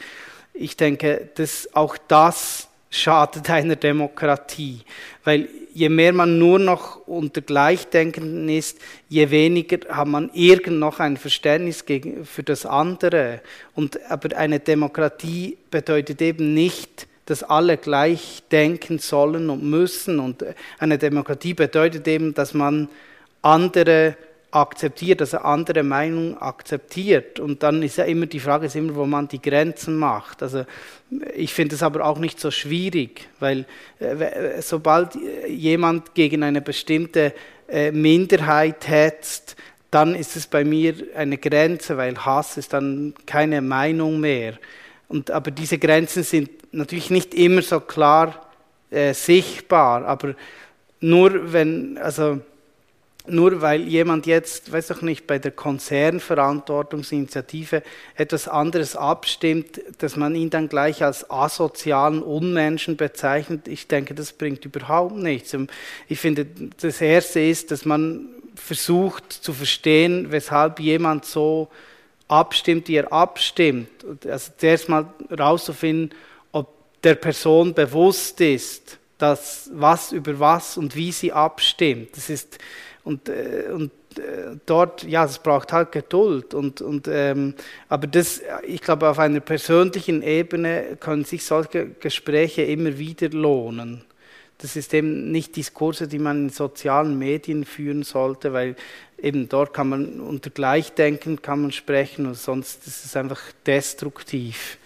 ich denke, dass auch das schadet einer Demokratie, weil je mehr man nur noch unter Gleichdenken ist, je weniger hat man irgend noch ein Verständnis für das andere. Und, aber eine Demokratie bedeutet eben nicht, dass alle gleich denken sollen und müssen. Und eine Demokratie bedeutet eben, dass man andere akzeptiert, dass er andere Meinungen akzeptiert. Und dann ist ja immer die Frage, ist immer, wo man die Grenzen macht. Also ich finde es aber auch nicht so schwierig, weil äh, sobald jemand gegen eine bestimmte äh, Minderheit hetzt, dann ist es bei mir eine Grenze, weil Hass ist dann keine Meinung mehr. Und, aber diese Grenzen sind natürlich nicht immer so klar äh, sichtbar, aber nur wenn, also nur weil jemand jetzt, weiß ich nicht, bei der Konzernverantwortungsinitiative etwas anderes abstimmt, dass man ihn dann gleich als asozialen Unmenschen bezeichnet, ich denke, das bringt überhaupt nichts. Ich finde, das Erste ist, dass man versucht zu verstehen, weshalb jemand so abstimmt, wie er abstimmt. Also zuerst mal herauszufinden, ob der Person bewusst ist, dass was über was und wie sie abstimmt. Das ist und, äh, und äh, dort, ja, es braucht halt Geduld. Und, und, ähm, aber das, ich glaube, auf einer persönlichen Ebene können sich solche Gespräche immer wieder lohnen. Das ist eben nicht Diskurse, die man in sozialen Medien führen sollte, weil eben dort kann man unter Gleichdenken kann man sprechen und sonst ist es einfach destruktiv.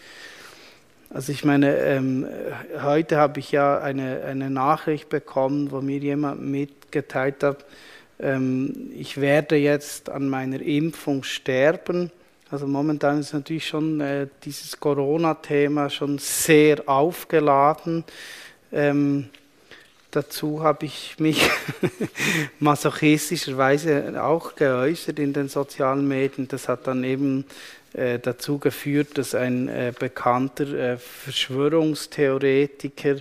Also ich meine, ähm, heute habe ich ja eine, eine Nachricht bekommen, wo mir jemand mitgeteilt hat, ähm, ich werde jetzt an meiner Impfung sterben. Also momentan ist natürlich schon äh, dieses Corona-Thema schon sehr aufgeladen. Ähm, dazu habe ich mich masochistischerweise auch geäußert in den sozialen Medien. Das hat dann eben äh, dazu geführt, dass ein äh, bekannter äh, Verschwörungstheoretiker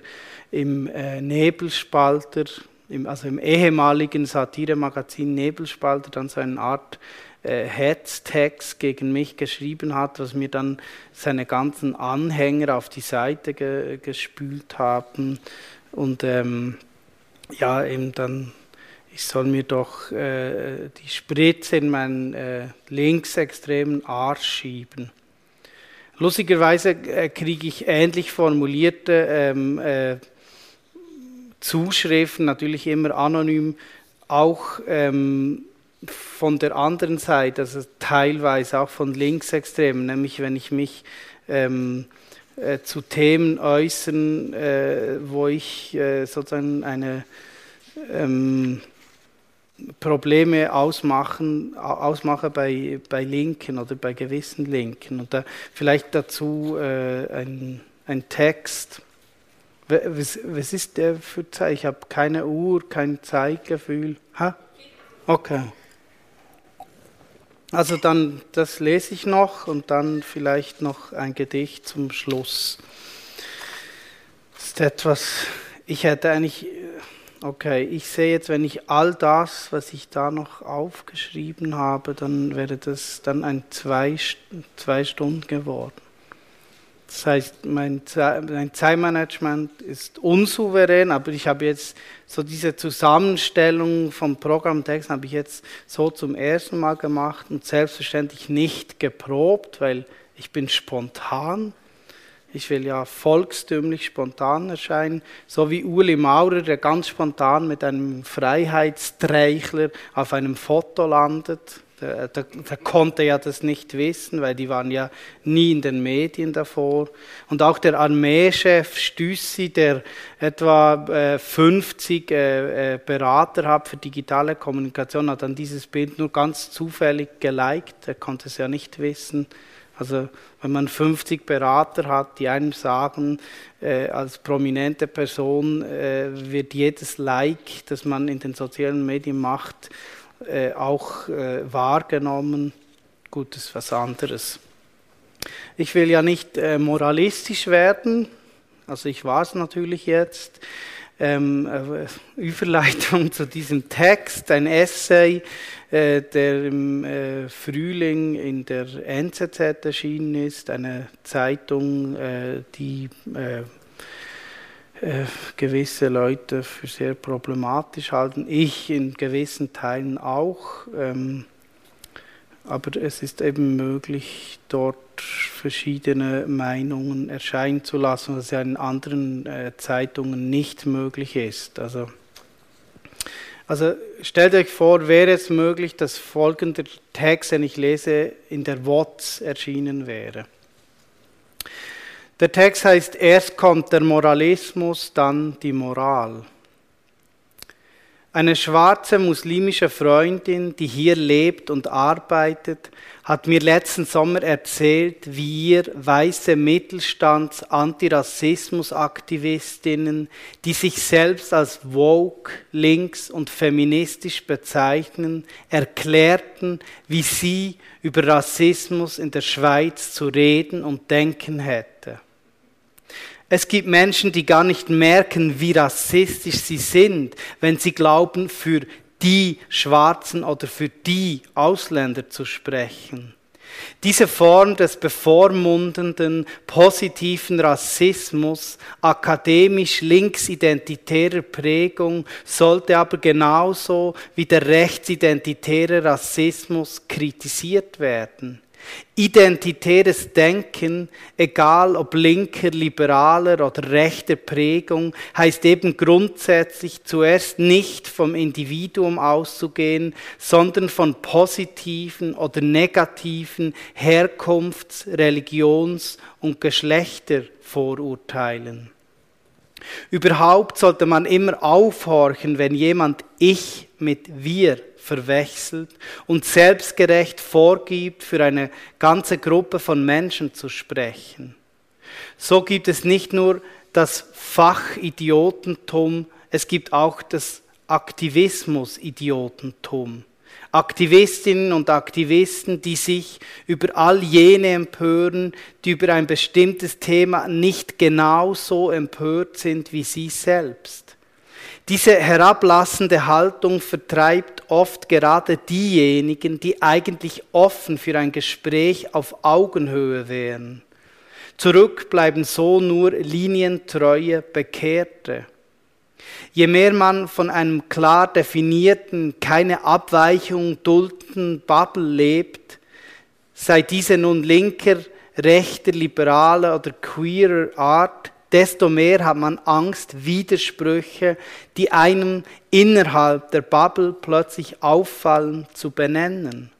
im äh, Nebelspalter im, also im ehemaligen Satiremagazin Nebelspalter dann so eine Art äh, Hetztext gegen mich geschrieben hat, was mir dann seine ganzen Anhänger auf die Seite ge gespült haben und ähm, ja, eben dann, ich soll mir doch äh, die Spritze in meinen äh, linksextremen Arsch schieben. Lustigerweise äh, kriege ich ähnlich formulierte ähm, äh, Zuschriften, natürlich immer anonym, auch ähm, von der anderen Seite, also teilweise auch von Linksextremen, nämlich wenn ich mich ähm, äh, zu Themen äußern, äh, wo ich äh, sozusagen eine ähm, Probleme ausmachen, ausmache bei, bei Linken oder bei gewissen Linken. Und da vielleicht dazu äh, ein, ein Text. Was, was ist der für Zeit? Ich habe keine Uhr, kein Zeitgefühl. Ha? Okay. Also dann, das lese ich noch und dann vielleicht noch ein Gedicht zum Schluss. Das ist etwas, ich hätte eigentlich, okay, ich sehe jetzt, wenn ich all das, was ich da noch aufgeschrieben habe, dann wäre das dann ein zwei, zwei Stunden geworden. Das heißt, mein, mein Zeitmanagement ist unsouverän, aber ich habe jetzt so diese Zusammenstellung vom Programmtext habe ich jetzt so zum ersten Mal gemacht und selbstverständlich nicht geprobt, weil ich bin spontan. Ich will ja volkstümlich spontan erscheinen, so wie Uli Maurer, der ganz spontan mit einem Freiheitstreichler auf einem Foto landet. Der, der, konnte ja das nicht wissen, weil die waren ja nie in den Medien davor. Und auch der Armeechef Stüssi, der etwa äh, 50 äh, äh, Berater hat für digitale Kommunikation, hat dann dieses Bild nur ganz zufällig geliked. Er konnte es ja nicht wissen. Also wenn man 50 Berater hat, die einem sagen, äh, als prominente Person äh, wird jedes Like, das man in den sozialen Medien macht, äh, auch äh, wahrgenommen. Gut, ist was anderes. Ich will ja nicht äh, moralistisch werden, also ich war es natürlich jetzt. Ähm, äh, Überleitung zu diesem Text, ein Essay, äh, der im äh, Frühling in der NZZ erschienen ist, eine Zeitung, die äh, gewisse Leute für sehr problematisch halten. Ich in gewissen Teilen auch. Ähm, aber es ist eben möglich, dort verschiedene Meinungen erscheinen zu lassen, was ja in anderen äh, Zeitungen nicht möglich ist. Also, also stellt euch vor, wäre es möglich, dass folgender Text, den ich lese, in der WOTS erschienen wäre. Der Text heißt, erst kommt der Moralismus, dann die Moral. Eine schwarze muslimische Freundin, die hier lebt und arbeitet, hat mir letzten Sommer erzählt, wie ihr weiße Mittelstands-Antirassismus-Aktivistinnen, die sich selbst als woke, links und feministisch bezeichnen, erklärten, wie sie über Rassismus in der Schweiz zu reden und denken hätte. Es gibt Menschen, die gar nicht merken, wie rassistisch sie sind, wenn sie glauben, für die Schwarzen oder für die Ausländer zu sprechen. Diese Form des bevormundenden, positiven Rassismus, akademisch linksidentitärer Prägung, sollte aber genauso wie der rechtsidentitäre Rassismus kritisiert werden. Identitäres Denken, egal ob linker, liberaler oder rechter Prägung, heißt eben grundsätzlich zuerst nicht vom Individuum auszugehen, sondern von positiven oder negativen Herkunfts-, Religions- und Geschlechtervorurteilen. Überhaupt sollte man immer aufhorchen, wenn jemand ich mit wir verwechselt und selbstgerecht vorgibt, für eine ganze Gruppe von Menschen zu sprechen. So gibt es nicht nur das Fachidiotentum, es gibt auch das Aktivismus-Idiotentum. Aktivistinnen und Aktivisten, die sich über all jene empören, die über ein bestimmtes Thema nicht genauso empört sind wie sie selbst. Diese herablassende Haltung vertreibt oft gerade diejenigen, die eigentlich offen für ein Gespräch auf Augenhöhe wären. Zurück bleiben so nur linientreue Bekehrte. Je mehr man von einem klar definierten, keine Abweichung duldenden Bubble lebt, sei diese nun linker, rechter, liberaler oder queerer Art, desto mehr hat man Angst, Widersprüche, die einem innerhalb der Bubble plötzlich auffallen, zu benennen.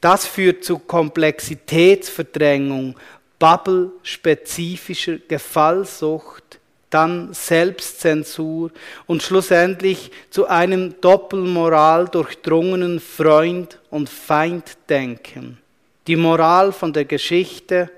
Das führt zu Komplexitätsverdrängung, bubble-spezifischer Gefallsucht, dann Selbstzensur und schlussendlich zu einem doppelmoral durchdrungenen Freund- und Feinddenken. Die Moral von der Geschichte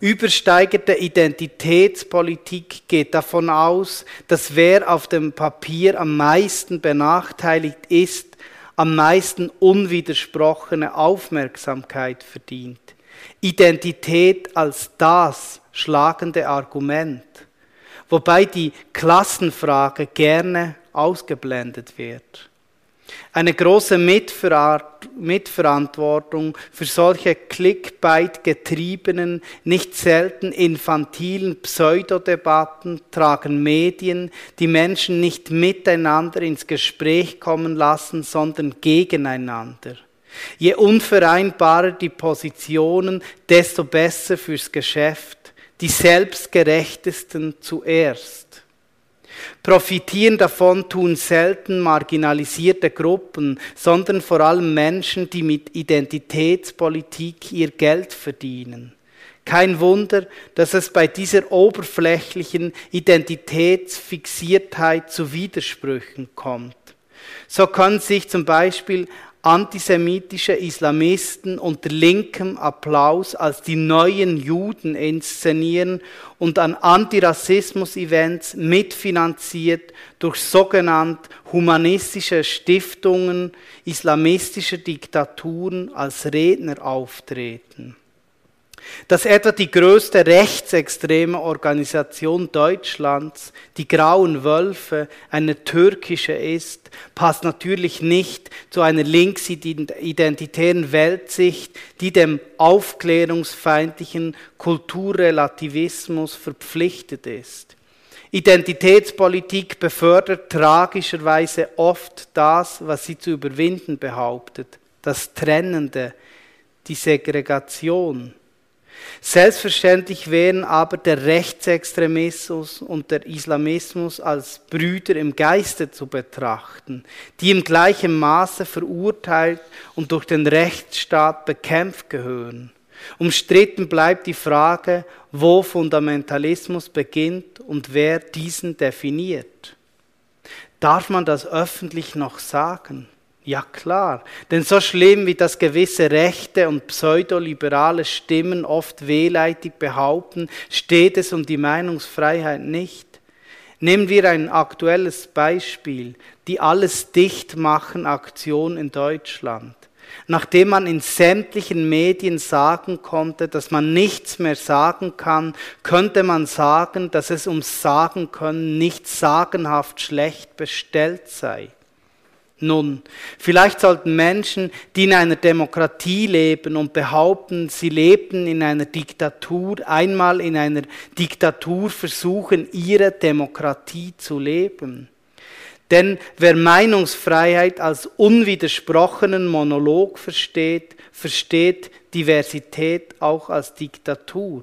Übersteigerte Identitätspolitik geht davon aus, dass wer auf dem Papier am meisten benachteiligt ist, am meisten unwidersprochene Aufmerksamkeit verdient. Identität als das schlagende Argument, wobei die Klassenfrage gerne ausgeblendet wird. Eine große Mitverantwortung für solche Clickbait-getriebenen, nicht selten infantilen Pseudodebatten tragen Medien, die Menschen nicht miteinander ins Gespräch kommen lassen, sondern gegeneinander. Je unvereinbarer die Positionen, desto besser fürs Geschäft. Die selbstgerechtesten zuerst. Profitieren davon tun selten marginalisierte Gruppen, sondern vor allem Menschen, die mit Identitätspolitik ihr Geld verdienen. Kein Wunder, dass es bei dieser oberflächlichen Identitätsfixiertheit zu Widersprüchen kommt. So können sich zum Beispiel antisemitische Islamisten unter linkem Applaus als die neuen Juden inszenieren und an Antirassismus-Events mitfinanziert durch sogenannt humanistische Stiftungen islamistischer Diktaturen als Redner auftreten. Dass etwa die größte rechtsextreme Organisation Deutschlands, die Grauen Wölfe, eine türkische ist, passt natürlich nicht zu einer linksidentitären Weltsicht, die dem aufklärungsfeindlichen Kulturrelativismus verpflichtet ist. Identitätspolitik befördert tragischerweise oft das, was sie zu überwinden behauptet, das Trennende, die Segregation, Selbstverständlich wären aber der Rechtsextremismus und der Islamismus als Brüder im Geiste zu betrachten, die im gleichen Maße verurteilt und durch den Rechtsstaat bekämpft gehören. Umstritten bleibt die Frage, wo Fundamentalismus beginnt und wer diesen definiert. Darf man das öffentlich noch sagen? Ja klar, denn so schlimm wie das gewisse rechte und pseudoliberale Stimmen oft wehleidig behaupten, steht es um die Meinungsfreiheit nicht. Nehmen wir ein aktuelles Beispiel, die Alles dicht machen Aktion in Deutschland. Nachdem man in sämtlichen Medien sagen konnte, dass man nichts mehr sagen kann, könnte man sagen, dass es ums Sagen können nicht sagenhaft schlecht bestellt sei. Nun, vielleicht sollten Menschen, die in einer Demokratie leben und behaupten, sie lebten in einer Diktatur, einmal in einer Diktatur versuchen, ihre Demokratie zu leben. Denn wer Meinungsfreiheit als unwidersprochenen Monolog versteht, versteht Diversität auch als Diktatur.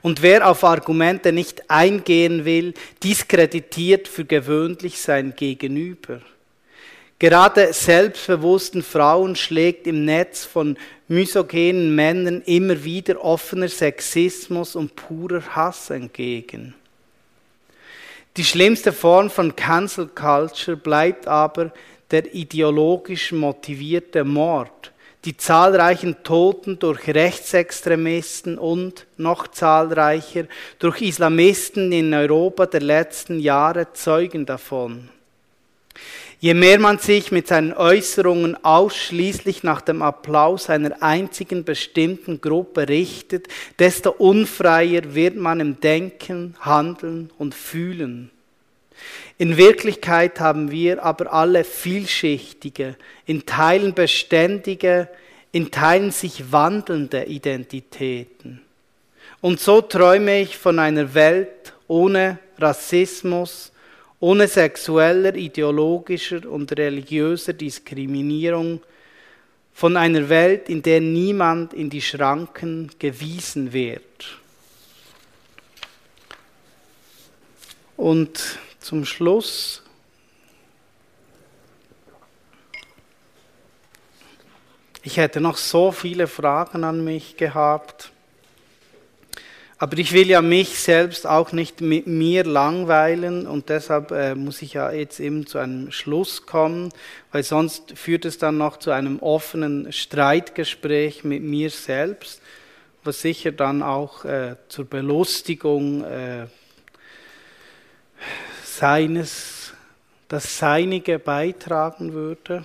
Und wer auf Argumente nicht eingehen will, diskreditiert für gewöhnlich sein Gegenüber. Gerade selbstbewussten Frauen schlägt im Netz von misogenen Männern immer wieder offener Sexismus und purer Hass entgegen. Die schlimmste Form von Cancel Culture bleibt aber der ideologisch motivierte Mord, die zahlreichen Toten durch Rechtsextremisten und noch zahlreicher durch Islamisten in Europa der letzten Jahre zeugen davon. Je mehr man sich mit seinen Äußerungen ausschließlich nach dem Applaus einer einzigen bestimmten Gruppe richtet, desto unfreier wird man im Denken, Handeln und Fühlen. In Wirklichkeit haben wir aber alle vielschichtige, in Teilen beständige, in Teilen sich wandelnde Identitäten. Und so träume ich von einer Welt ohne Rassismus, ohne sexueller, ideologischer und religiöser Diskriminierung, von einer Welt, in der niemand in die Schranken gewiesen wird. Und zum Schluss Ich hätte noch so viele Fragen an mich gehabt. Aber ich will ja mich selbst auch nicht mit mir langweilen und deshalb äh, muss ich ja jetzt eben zu einem Schluss kommen, weil sonst führt es dann noch zu einem offenen Streitgespräch mit mir selbst. was sicher dann auch äh, zur Belustigung äh, seines, das Seinige beitragen würde.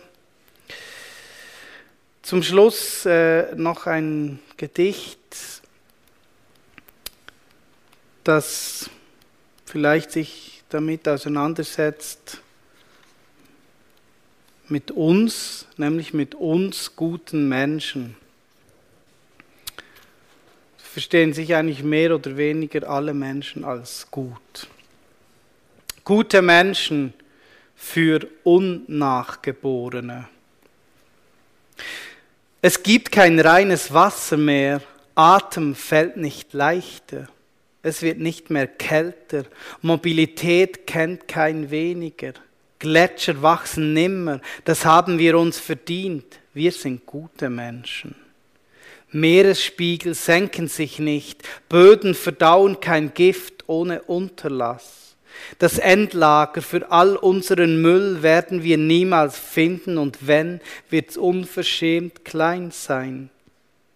Zum Schluss äh, noch ein Gedicht, das vielleicht sich damit auseinandersetzt, mit uns, nämlich mit uns guten Menschen. Verstehen sich eigentlich mehr oder weniger alle Menschen als gut. Gute Menschen für Unnachgeborene. Es gibt kein reines Wasser mehr, Atem fällt nicht leichter, es wird nicht mehr kälter, Mobilität kennt kein weniger. Gletscher wachsen nimmer, das haben wir uns verdient. Wir sind gute Menschen. Meeresspiegel senken sich nicht, Böden verdauen kein Gift ohne Unterlass. Das Endlager für all unseren Müll werden wir niemals finden und wenn, wird's unverschämt klein sein.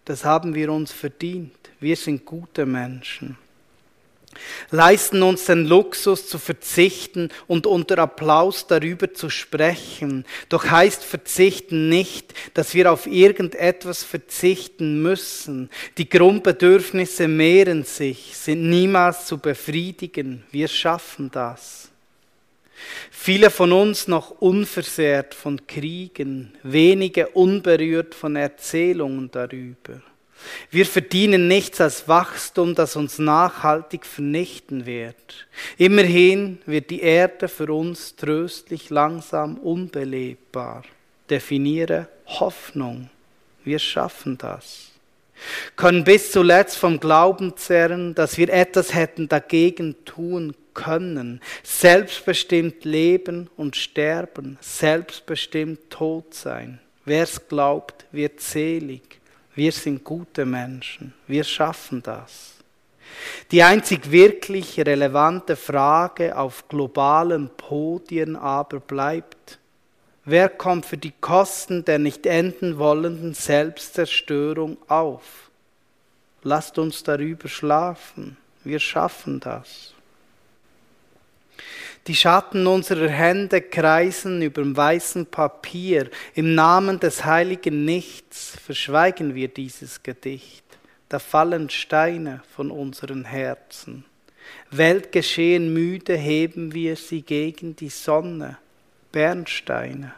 Das haben wir uns verdient. Wir sind gute Menschen leisten uns den Luxus zu verzichten und unter Applaus darüber zu sprechen. Doch heißt verzichten nicht, dass wir auf irgendetwas verzichten müssen. Die Grundbedürfnisse mehren sich, sind niemals zu befriedigen. Wir schaffen das. Viele von uns noch unversehrt von Kriegen, wenige unberührt von Erzählungen darüber. Wir verdienen nichts als Wachstum, das uns nachhaltig vernichten wird. Immerhin wird die Erde für uns tröstlich langsam unbelebbar. Definiere Hoffnung. Wir schaffen das. Können bis zuletzt vom Glauben zerren, dass wir etwas hätten dagegen tun können. Selbstbestimmt leben und sterben, selbstbestimmt tot sein. Wer es glaubt, wird selig. Wir sind gute Menschen. Wir schaffen das. Die einzig wirklich relevante Frage auf globalen Podien aber bleibt, wer kommt für die Kosten der nicht enden wollenden Selbstzerstörung auf? Lasst uns darüber schlafen. Wir schaffen das. Die Schatten unserer Hände kreisen über dem weißen Papier. Im Namen des heiligen Nichts verschweigen wir dieses Gedicht. Da fallen Steine von unseren Herzen. Weltgeschehen müde heben wir sie gegen die Sonne, Bernsteine.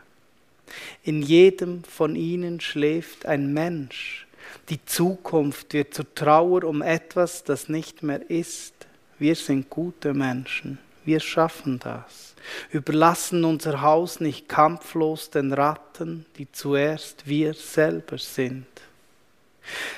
In jedem von ihnen schläft ein Mensch. Die Zukunft wird zur Trauer um etwas, das nicht mehr ist. Wir sind gute Menschen. Wir schaffen das. Überlassen unser Haus nicht kampflos den Ratten, die zuerst wir selber sind.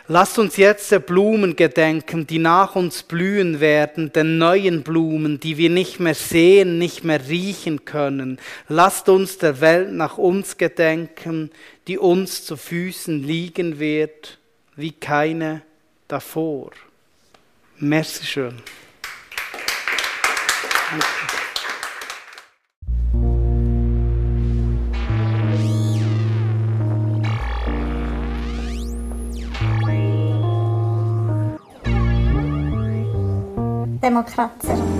Lasst uns jetzt der Blumen gedenken, die nach uns blühen werden, den neuen Blumen, die wir nicht mehr sehen, nicht mehr riechen können. Lasst uns der Welt nach uns gedenken, die uns zu Füßen liegen wird, wie keine davor. Merci schön. Demokrater.